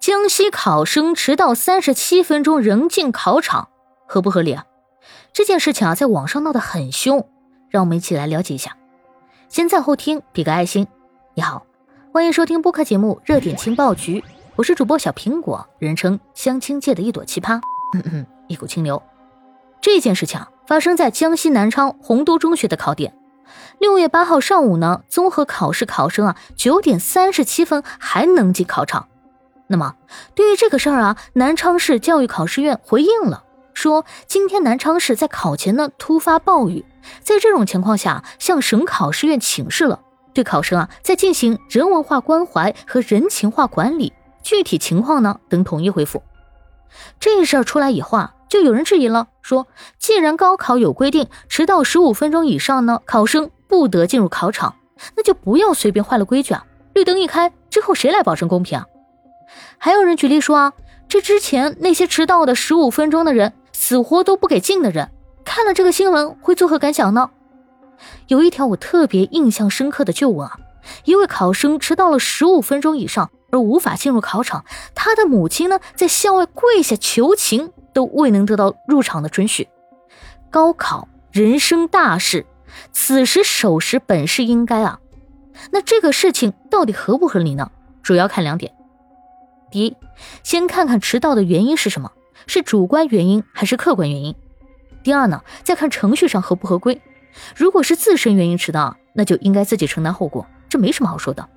江西考生迟到三十七分钟仍进考场，合不合理啊？这件事情啊，在网上闹得很凶，让我们一起来了解一下。先在后听，比个爱心。你好，欢迎收听播客节目《热点情报局》，我是主播小苹果，人称相亲界的一朵奇葩，嗯嗯，一股清流。这件事情啊，发生在江西南昌洪都中学的考点。六月八号上午呢，综合考试考生啊，九点三十七分还能进考场。那么，对于这个事儿啊，南昌市教育考试院回应了，说今天南昌市在考前呢突发暴雨，在这种情况下向省考试院请示了，对考生啊在进行人文化关怀和人情化管理，具体情况呢等统一回复。这事儿出来以后啊，就有人质疑了，说既然高考有规定，迟到十五分钟以上呢，考生不得进入考场，那就不要随便坏了规矩啊！绿灯一开之后，谁来保证公平啊？还有人举例说啊，这之前那些迟到的十五分钟的人，死活都不给进的人，看了这个新闻会作何感想呢？有一条我特别印象深刻的旧闻啊，一位考生迟到了十五分钟以上而无法进入考场，他的母亲呢在校外跪下求情都未能得到入场的准许。高考人生大事，此时守时本是应该啊，那这个事情到底合不合理呢？主要看两点。第一，先看看迟到的原因是什么，是主观原因还是客观原因。第二呢，再看程序上合不合规。如果是自身原因迟到，那就应该自己承担后果，这没什么好说的。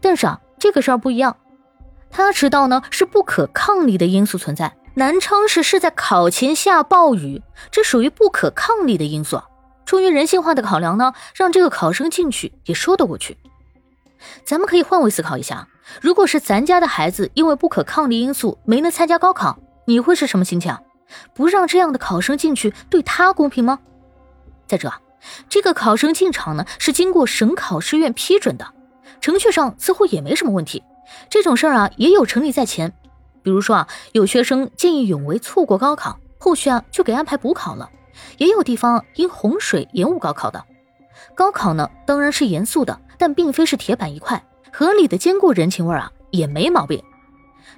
但是啊，这个事儿不一样，他迟到呢是不可抗力的因素存在。南昌市是在考前下暴雨，这属于不可抗力的因素。出于人性化的考量呢，让这个考生进去也说得过去。咱们可以换位思考一下。如果是咱家的孩子因为不可抗力因素没能参加高考，你会是什么心情？不让这样的考生进去，对他公平吗？再者，这个考生进场呢是经过省考试院批准的，程序上似乎也没什么问题。这种事儿啊也有成立在前，比如说啊有学生见义勇为错过高考，后续啊就给安排补考了；也有地方因洪水延误高考的。高考呢当然是严肃的，但并非是铁板一块。合理的兼顾人情味啊，也没毛病。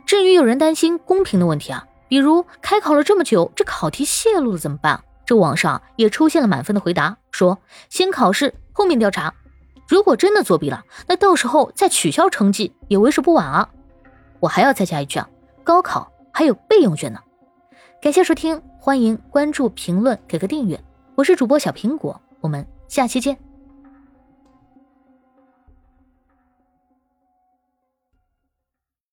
至于有人担心公平的问题啊，比如开考了这么久，这考题泄露了怎么办？这网上也出现了满分的回答，说先考试后面调查。如果真的作弊了，那到时候再取消成绩也为时不晚啊。我还要再加一句啊，高考还有备用卷呢。感谢收听，欢迎关注、评论、给个订阅。我是主播小苹果，我们下期见。